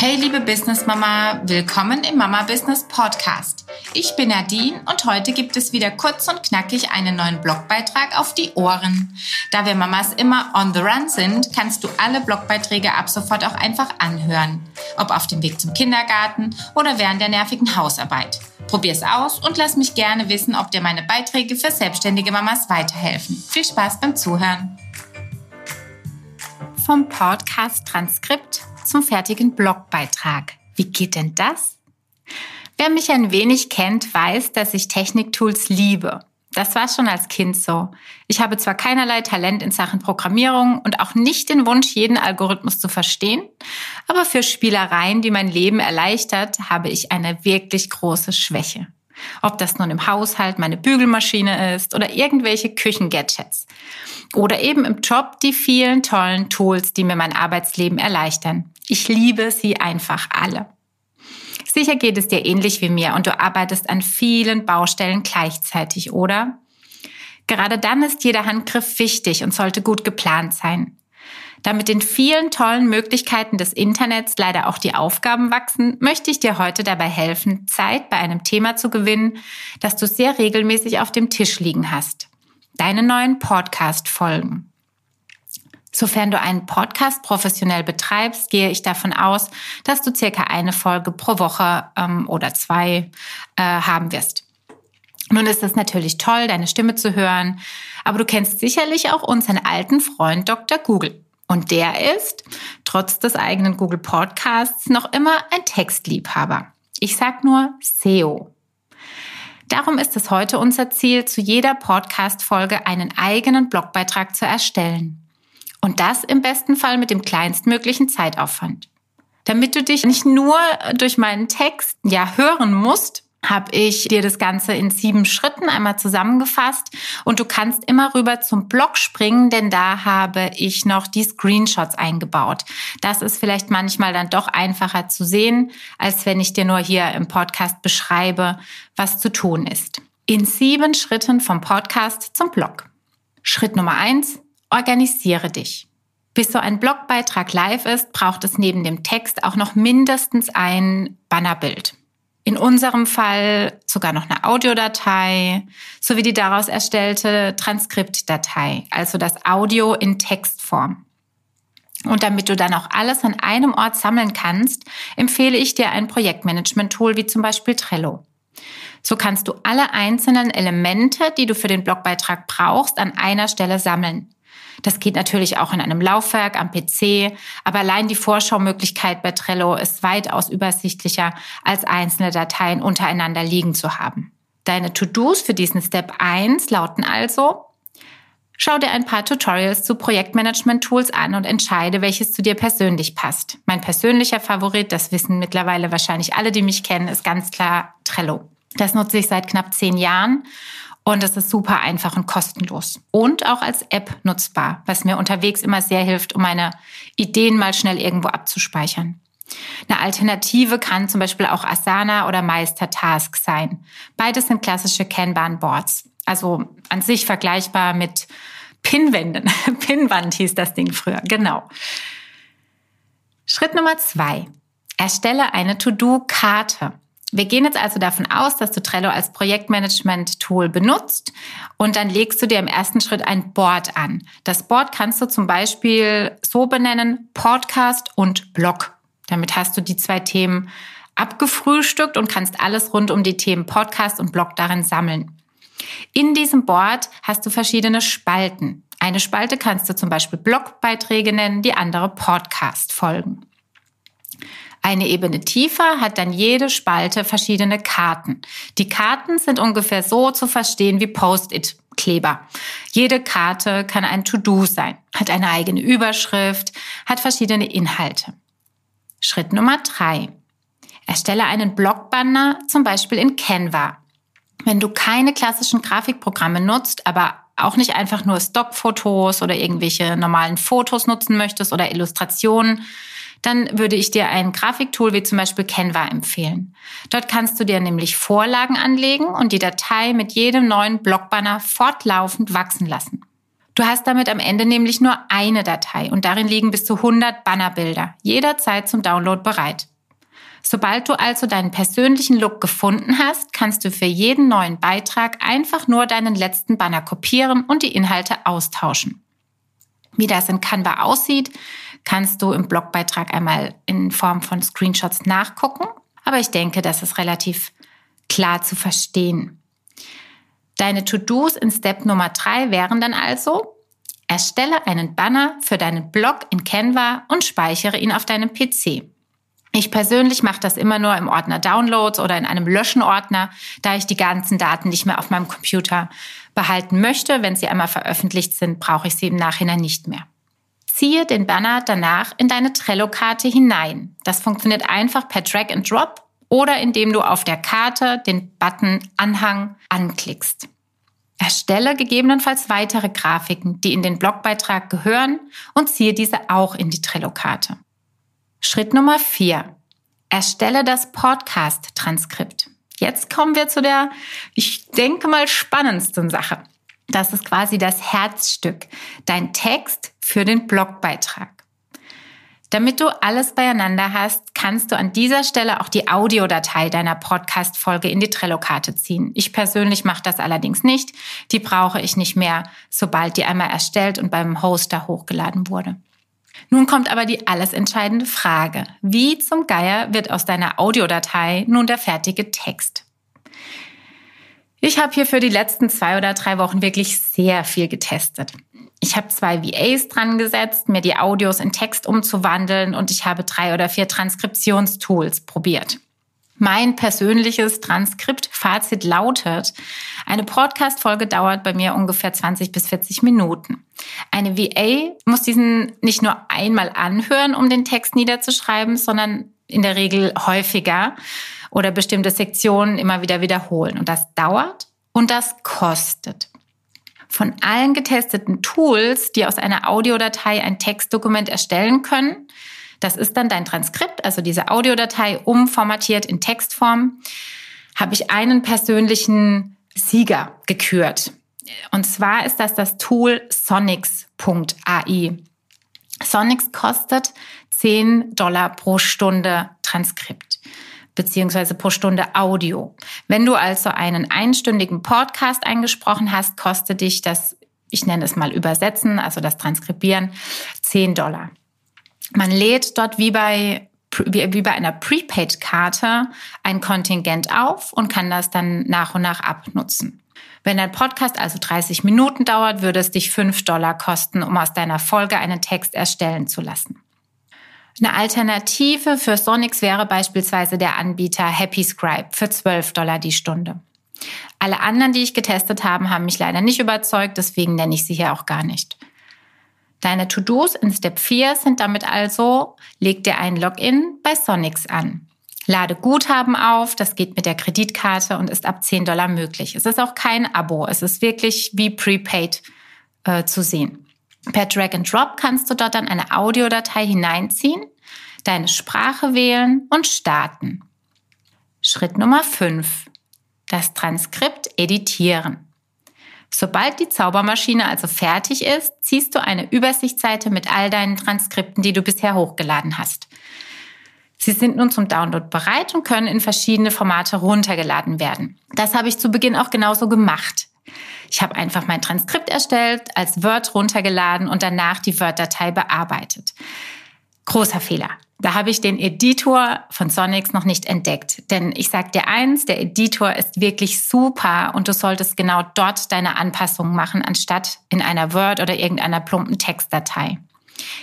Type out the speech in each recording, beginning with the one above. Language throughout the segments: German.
Hey liebe Business Mama, willkommen im Mama Business Podcast. Ich bin Nadine und heute gibt es wieder kurz und knackig einen neuen Blogbeitrag auf die Ohren. Da wir Mamas immer on the run sind, kannst du alle Blogbeiträge ab sofort auch einfach anhören. Ob auf dem Weg zum Kindergarten oder während der nervigen Hausarbeit. Probier's aus und lass mich gerne wissen, ob dir meine Beiträge für selbstständige Mamas weiterhelfen. Viel Spaß beim Zuhören. Vom Podcast Transkript zum fertigen Blogbeitrag. Wie geht denn das? Wer mich ein wenig kennt, weiß, dass ich Techniktools liebe. Das war schon als Kind so. Ich habe zwar keinerlei Talent in Sachen Programmierung und auch nicht den Wunsch, jeden Algorithmus zu verstehen, aber für Spielereien, die mein Leben erleichtert, habe ich eine wirklich große Schwäche. Ob das nun im Haushalt meine Bügelmaschine ist oder irgendwelche Küchengadgets. Oder eben im Job die vielen tollen Tools, die mir mein Arbeitsleben erleichtern. Ich liebe sie einfach alle. Sicher geht es dir ähnlich wie mir und du arbeitest an vielen Baustellen gleichzeitig, oder? Gerade dann ist jeder Handgriff wichtig und sollte gut geplant sein. Da mit den vielen tollen Möglichkeiten des Internets leider auch die Aufgaben wachsen, möchte ich dir heute dabei helfen, Zeit bei einem Thema zu gewinnen, das du sehr regelmäßig auf dem Tisch liegen hast. Deine neuen Podcast-Folgen. Sofern du einen Podcast professionell betreibst, gehe ich davon aus, dass du circa eine Folge pro Woche ähm, oder zwei äh, haben wirst. Nun ist es natürlich toll, deine Stimme zu hören, aber du kennst sicherlich auch unseren alten Freund Dr. Google. Und der ist, trotz des eigenen Google Podcasts, noch immer ein Textliebhaber. Ich sag nur SEO. Darum ist es heute unser Ziel, zu jeder Podcast-Folge einen eigenen Blogbeitrag zu erstellen. Und das im besten Fall mit dem kleinstmöglichen Zeitaufwand. Damit du dich nicht nur durch meinen Text ja hören musst, habe ich dir das Ganze in sieben Schritten einmal zusammengefasst und du kannst immer rüber zum Blog springen, denn da habe ich noch die Screenshots eingebaut. Das ist vielleicht manchmal dann doch einfacher zu sehen, als wenn ich dir nur hier im Podcast beschreibe, was zu tun ist. In sieben Schritten vom Podcast zum Blog. Schritt Nummer eins, Organisiere dich. Bis so ein Blogbeitrag live ist, braucht es neben dem Text auch noch mindestens ein Bannerbild. In unserem Fall sogar noch eine Audiodatei sowie die daraus erstellte Transkriptdatei, also das Audio in Textform. Und damit du dann auch alles an einem Ort sammeln kannst, empfehle ich dir ein Projektmanagement-Tool wie zum Beispiel Trello. So kannst du alle einzelnen Elemente, die du für den Blogbeitrag brauchst, an einer Stelle sammeln. Das geht natürlich auch in einem Laufwerk am PC, aber allein die Vorschaumöglichkeit bei Trello ist weitaus übersichtlicher, als einzelne Dateien untereinander liegen zu haben. Deine To-Dos für diesen Step 1 lauten also, Schau dir ein paar Tutorials zu Projektmanagement-Tools an und entscheide, welches zu dir persönlich passt. Mein persönlicher Favorit, das wissen mittlerweile wahrscheinlich alle, die mich kennen, ist ganz klar Trello. Das nutze ich seit knapp zehn Jahren und es ist super einfach und kostenlos. Und auch als App nutzbar, was mir unterwegs immer sehr hilft, um meine Ideen mal schnell irgendwo abzuspeichern. Eine Alternative kann zum Beispiel auch Asana oder Meister Task sein. Beides sind klassische Kanban-Boards. Also an sich vergleichbar mit Pinwänden. Pinwand hieß das Ding früher, genau. Schritt Nummer zwei. Erstelle eine To-Do-Karte. Wir gehen jetzt also davon aus, dass du Trello als Projektmanagement-Tool benutzt und dann legst du dir im ersten Schritt ein Board an. Das Board kannst du zum Beispiel so benennen, Podcast und Blog. Damit hast du die zwei Themen abgefrühstückt und kannst alles rund um die Themen Podcast und Blog darin sammeln. In diesem Board hast du verschiedene Spalten. Eine Spalte kannst du zum Beispiel Blogbeiträge nennen, die andere Podcast-Folgen. Eine Ebene tiefer hat dann jede Spalte verschiedene Karten. Die Karten sind ungefähr so zu verstehen wie Post-it. Kleber. Jede Karte kann ein To-Do sein, hat eine eigene Überschrift, hat verschiedene Inhalte. Schritt Nummer drei. Erstelle einen Blogbanner, zum Beispiel in Canva. Wenn du keine klassischen Grafikprogramme nutzt, aber auch nicht einfach nur Stockfotos oder irgendwelche normalen Fotos nutzen möchtest oder Illustrationen, dann würde ich dir ein Grafiktool wie zum Beispiel Canva empfehlen. Dort kannst du dir nämlich Vorlagen anlegen und die Datei mit jedem neuen Blockbanner fortlaufend wachsen lassen. Du hast damit am Ende nämlich nur eine Datei und darin liegen bis zu 100 Bannerbilder, jederzeit zum Download bereit. Sobald du also deinen persönlichen Look gefunden hast, kannst du für jeden neuen Beitrag einfach nur deinen letzten Banner kopieren und die Inhalte austauschen. Wie das in Canva aussieht, kannst du im Blogbeitrag einmal in Form von Screenshots nachgucken. Aber ich denke, das ist relativ klar zu verstehen. Deine To-Dos in Step Nummer drei wären dann also, erstelle einen Banner für deinen Blog in Canva und speichere ihn auf deinem PC. Ich persönlich mache das immer nur im Ordner Downloads oder in einem Löschen-Ordner, da ich die ganzen Daten nicht mehr auf meinem Computer behalten möchte. Wenn sie einmal veröffentlicht sind, brauche ich sie im Nachhinein nicht mehr. Ziehe den Banner danach in deine Trello-Karte hinein. Das funktioniert einfach per Drag and Drop oder indem du auf der Karte den Button Anhang anklickst. Erstelle gegebenenfalls weitere Grafiken, die in den Blogbeitrag gehören und ziehe diese auch in die Trello-Karte. Schritt Nummer vier. Erstelle das Podcast-Transkript. Jetzt kommen wir zu der, ich denke mal, spannendsten Sache. Das ist quasi das Herzstück, dein Text für den Blogbeitrag. Damit du alles beieinander hast, kannst du an dieser Stelle auch die Audiodatei deiner Podcast-Folge in die Trello-Karte ziehen. Ich persönlich mache das allerdings nicht. Die brauche ich nicht mehr, sobald die einmal erstellt und beim Hoster hochgeladen wurde. Nun kommt aber die alles entscheidende Frage. Wie zum Geier wird aus deiner Audiodatei nun der fertige Text? Ich habe hier für die letzten zwei oder drei Wochen wirklich sehr viel getestet. Ich habe zwei VAs dran gesetzt, mir die Audios in Text umzuwandeln und ich habe drei oder vier Transkriptionstools probiert. Mein persönliches Transkript-Fazit lautet, eine Podcast-Folge dauert bei mir ungefähr 20 bis 40 Minuten. Eine VA muss diesen nicht nur einmal anhören, um den Text niederzuschreiben, sondern in der Regel häufiger oder bestimmte Sektionen immer wieder wiederholen. Und das dauert und das kostet. Von allen getesteten Tools, die aus einer Audiodatei ein Textdokument erstellen können, das ist dann dein Transkript, also diese Audiodatei umformatiert in Textform, habe ich einen persönlichen Sieger gekürt. Und zwar ist das das Tool Sonics.ai. Sonics kostet 10 Dollar pro Stunde Transkript beziehungsweise pro Stunde Audio. Wenn du also einen einstündigen Podcast eingesprochen hast, kostet dich das, ich nenne es mal übersetzen, also das Transkribieren, 10 Dollar. Man lädt dort wie bei wie bei einer Prepaid-Karte ein Kontingent auf und kann das dann nach und nach abnutzen. Wenn dein Podcast also 30 Minuten dauert, würde es dich 5 Dollar kosten, um aus deiner Folge einen Text erstellen zu lassen. Eine Alternative für Sonix wäre beispielsweise der Anbieter Happy Scribe für 12 Dollar die Stunde. Alle anderen, die ich getestet habe, haben mich leider nicht überzeugt, deswegen nenne ich sie hier auch gar nicht. Deine To-Dos in Step 4 sind damit also, leg dir ein Login bei Sonix an. Lade Guthaben auf, das geht mit der Kreditkarte und ist ab 10 Dollar möglich. Es ist auch kein Abo, es ist wirklich wie Prepaid äh, zu sehen. Per Drag and Drop kannst du dort dann eine Audiodatei hineinziehen, deine Sprache wählen und starten. Schritt Nummer 5. Das Transkript editieren. Sobald die Zaubermaschine also fertig ist, ziehst du eine Übersichtsseite mit all deinen Transkripten, die du bisher hochgeladen hast. Sie sind nun zum Download bereit und können in verschiedene Formate runtergeladen werden. Das habe ich zu Beginn auch genauso gemacht. Ich habe einfach mein Transkript erstellt, als Word runtergeladen und danach die Word-Datei bearbeitet. Großer Fehler. Da habe ich den Editor von Sonix noch nicht entdeckt. Denn ich sage dir eins, der Editor ist wirklich super und du solltest genau dort deine Anpassungen machen, anstatt in einer Word oder irgendeiner plumpen Textdatei.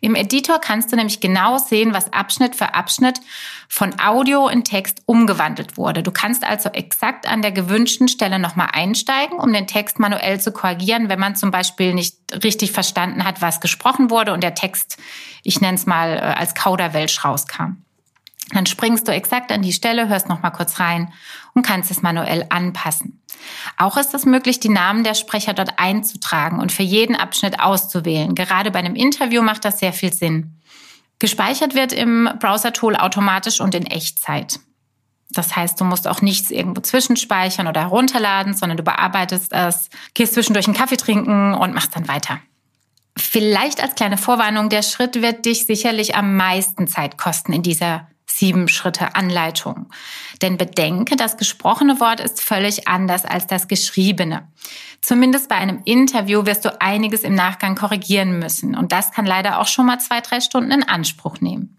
Im Editor kannst du nämlich genau sehen, was Abschnitt für Abschnitt von Audio in Text umgewandelt wurde. Du kannst also exakt an der gewünschten Stelle nochmal einsteigen, um den Text manuell zu korrigieren, wenn man zum Beispiel nicht richtig verstanden hat, was gesprochen wurde und der Text, ich nenne es mal, äh, als Kauderwelsch rauskam. Dann springst du exakt an die Stelle, hörst noch mal kurz rein und kannst es manuell anpassen. Auch ist es möglich, die Namen der Sprecher dort einzutragen und für jeden Abschnitt auszuwählen. Gerade bei einem Interview macht das sehr viel Sinn. Gespeichert wird im Browser-Tool automatisch und in Echtzeit. Das heißt, du musst auch nichts irgendwo zwischenspeichern oder herunterladen, sondern du bearbeitest es, gehst zwischendurch einen Kaffee trinken und machst dann weiter. Vielleicht als kleine Vorwarnung, der Schritt wird dich sicherlich am meisten Zeit kosten in dieser sieben Schritte Anleitung. Denn bedenke, das gesprochene Wort ist völlig anders als das geschriebene. Zumindest bei einem Interview wirst du einiges im Nachgang korrigieren müssen. Und das kann leider auch schon mal zwei, drei Stunden in Anspruch nehmen.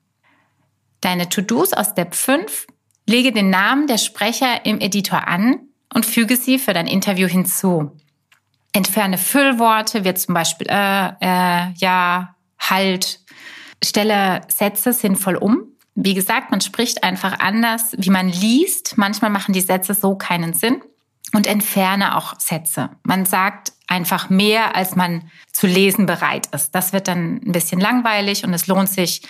Deine To-Dos aus Step 5. Lege den Namen der Sprecher im Editor an und füge sie für dein Interview hinzu. Entferne Füllworte, wie zum Beispiel äh, äh, ja, halt. Stelle Sätze sinnvoll um. Wie gesagt, man spricht einfach anders, wie man liest. Manchmal machen die Sätze so keinen Sinn. Und entferne auch Sätze. Man sagt einfach mehr, als man zu lesen bereit ist. Das wird dann ein bisschen langweilig und es lohnt sich,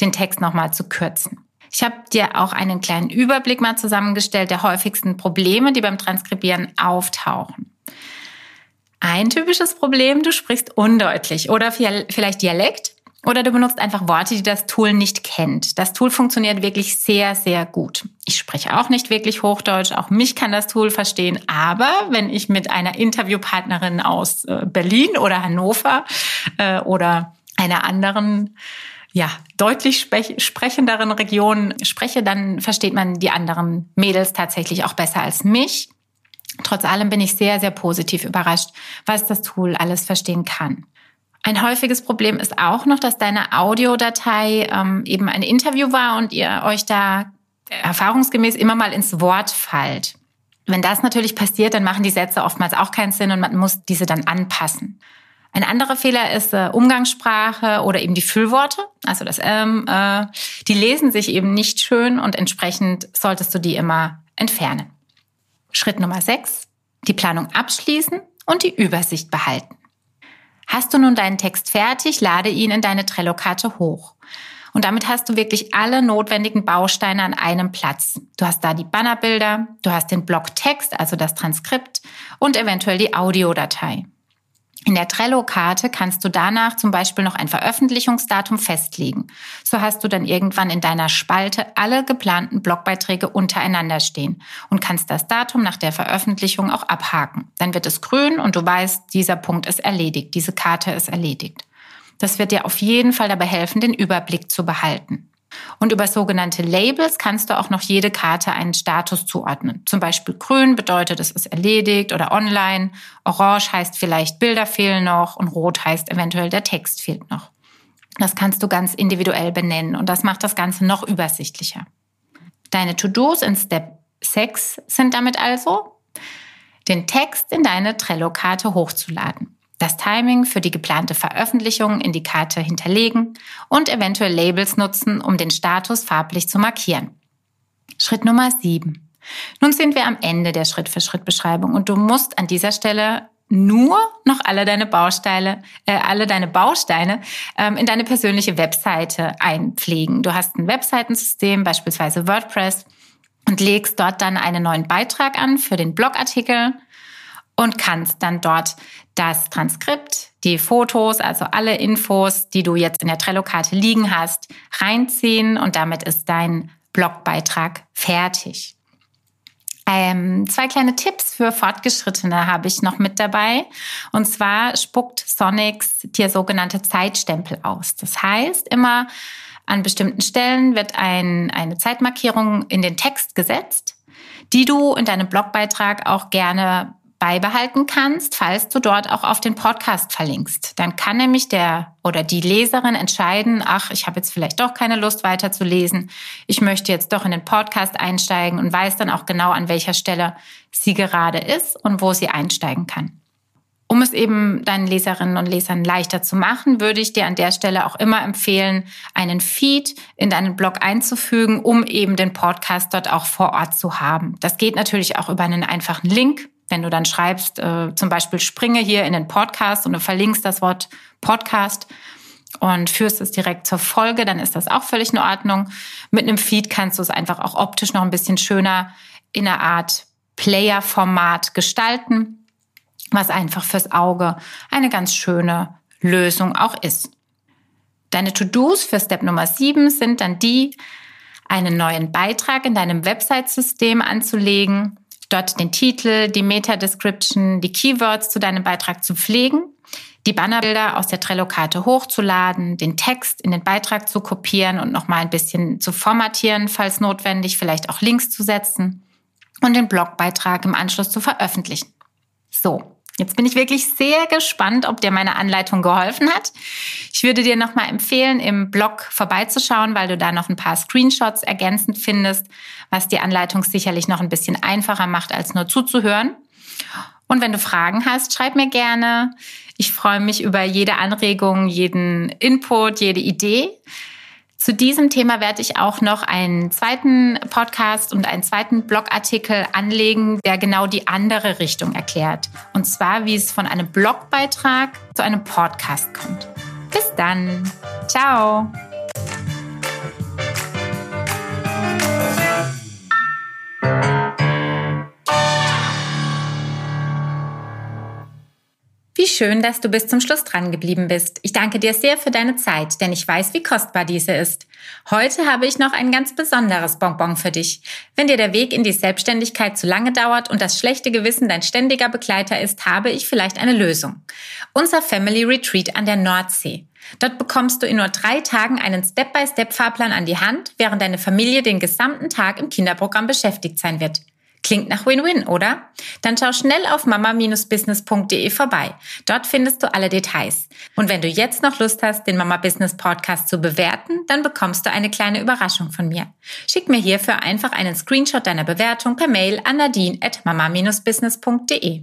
den Text nochmal zu kürzen. Ich habe dir auch einen kleinen Überblick mal zusammengestellt der häufigsten Probleme, die beim Transkribieren auftauchen. Ein typisches Problem, du sprichst undeutlich oder vielleicht Dialekt oder du benutzt einfach Worte, die das Tool nicht kennt. Das Tool funktioniert wirklich sehr, sehr gut. Ich spreche auch nicht wirklich Hochdeutsch, auch mich kann das Tool verstehen. Aber wenn ich mit einer Interviewpartnerin aus äh, Berlin oder Hannover äh, oder einer anderen ja, deutlich sprechenderen Region spreche, dann versteht man die anderen Mädels tatsächlich auch besser als mich. Trotz allem bin ich sehr, sehr positiv überrascht, was das Tool alles verstehen kann. Ein häufiges Problem ist auch noch, dass deine Audiodatei ähm, eben ein Interview war und ihr euch da erfahrungsgemäß immer mal ins Wort fallt. Wenn das natürlich passiert, dann machen die Sätze oftmals auch keinen Sinn und man muss diese dann anpassen. Ein anderer Fehler ist äh, Umgangssprache oder eben die Füllworte, also das ähm, äh, die lesen sich eben nicht schön und entsprechend solltest du die immer entfernen. Schritt Nummer sechs: die Planung abschließen und die Übersicht behalten. Hast du nun deinen Text fertig, lade ihn in deine Trello-Karte hoch. Und damit hast du wirklich alle notwendigen Bausteine an einem Platz. Du hast da die Bannerbilder, du hast den Blogtext, also das Transkript und eventuell die Audiodatei. In der Trello-Karte kannst du danach zum Beispiel noch ein Veröffentlichungsdatum festlegen. So hast du dann irgendwann in deiner Spalte alle geplanten Blogbeiträge untereinander stehen und kannst das Datum nach der Veröffentlichung auch abhaken. Dann wird es grün und du weißt, dieser Punkt ist erledigt, diese Karte ist erledigt. Das wird dir auf jeden Fall dabei helfen, den Überblick zu behalten. Und über sogenannte Labels kannst du auch noch jede Karte einen Status zuordnen. Zum Beispiel grün bedeutet, es ist erledigt oder online. Orange heißt vielleicht Bilder fehlen noch und rot heißt eventuell der Text fehlt noch. Das kannst du ganz individuell benennen und das macht das Ganze noch übersichtlicher. Deine To-Dos in Step 6 sind damit also, den Text in deine Trello-Karte hochzuladen das Timing für die geplante Veröffentlichung in die Karte hinterlegen und eventuell Labels nutzen, um den Status farblich zu markieren. Schritt Nummer 7. Nun sind wir am Ende der Schritt-für-Schritt-Beschreibung und du musst an dieser Stelle nur noch alle deine Bausteine, äh, alle deine Bausteine ähm, in deine persönliche Webseite einpflegen. Du hast ein Webseitensystem, beispielsweise WordPress, und legst dort dann einen neuen Beitrag an für den Blogartikel und kannst dann dort das Transkript, die Fotos, also alle Infos, die du jetzt in der Trello-Karte liegen hast, reinziehen und damit ist dein Blogbeitrag fertig. Ähm, zwei kleine Tipps für Fortgeschrittene habe ich noch mit dabei. Und zwar spuckt Sonics dir sogenannte Zeitstempel aus. Das heißt, immer an bestimmten Stellen wird ein, eine Zeitmarkierung in den Text gesetzt, die du in deinem Blogbeitrag auch gerne beibehalten kannst, falls du dort auch auf den Podcast verlinkst. Dann kann nämlich der oder die Leserin entscheiden, ach, ich habe jetzt vielleicht doch keine Lust weiterzulesen, ich möchte jetzt doch in den Podcast einsteigen und weiß dann auch genau, an welcher Stelle sie gerade ist und wo sie einsteigen kann. Um es eben deinen Leserinnen und Lesern leichter zu machen, würde ich dir an der Stelle auch immer empfehlen, einen Feed in deinen Blog einzufügen, um eben den Podcast dort auch vor Ort zu haben. Das geht natürlich auch über einen einfachen Link. Wenn du dann schreibst, äh, zum Beispiel springe hier in den Podcast und du verlinkst das Wort Podcast und führst es direkt zur Folge, dann ist das auch völlig in Ordnung. Mit einem Feed kannst du es einfach auch optisch noch ein bisschen schöner in einer Art Player-Format gestalten, was einfach fürs Auge eine ganz schöne Lösung auch ist. Deine To-Dos für Step Nummer 7 sind dann die, einen neuen Beitrag in deinem Website-System anzulegen, dort den Titel, die Meta-Description, die Keywords zu deinem Beitrag zu pflegen, die Bannerbilder aus der Trello-Karte hochzuladen, den Text in den Beitrag zu kopieren und nochmal ein bisschen zu formatieren, falls notwendig, vielleicht auch Links zu setzen und den Blogbeitrag im Anschluss zu veröffentlichen. So, Jetzt bin ich wirklich sehr gespannt, ob dir meine Anleitung geholfen hat. Ich würde dir nochmal empfehlen, im Blog vorbeizuschauen, weil du da noch ein paar Screenshots ergänzend findest, was die Anleitung sicherlich noch ein bisschen einfacher macht, als nur zuzuhören. Und wenn du Fragen hast, schreib mir gerne. Ich freue mich über jede Anregung, jeden Input, jede Idee. Zu diesem Thema werde ich auch noch einen zweiten Podcast und einen zweiten Blogartikel anlegen, der genau die andere Richtung erklärt. Und zwar, wie es von einem Blogbeitrag zu einem Podcast kommt. Bis dann. Ciao. Schön, dass du bis zum Schluss dran geblieben bist. Ich danke dir sehr für deine Zeit, denn ich weiß, wie kostbar diese ist. Heute habe ich noch ein ganz besonderes Bonbon für dich. Wenn dir der Weg in die Selbstständigkeit zu lange dauert und das schlechte Gewissen dein ständiger Begleiter ist, habe ich vielleicht eine Lösung. Unser Family Retreat an der Nordsee. Dort bekommst du in nur drei Tagen einen Step-by-Step-Fahrplan an die Hand, während deine Familie den gesamten Tag im Kinderprogramm beschäftigt sein wird. Klingt nach Win-Win, oder? Dann schau schnell auf mama-business.de vorbei. Dort findest du alle Details. Und wenn du jetzt noch Lust hast, den Mama Business Podcast zu bewerten, dann bekommst du eine kleine Überraschung von mir. Schick mir hierfür einfach einen Screenshot deiner Bewertung per Mail an nadine at mama-business.de.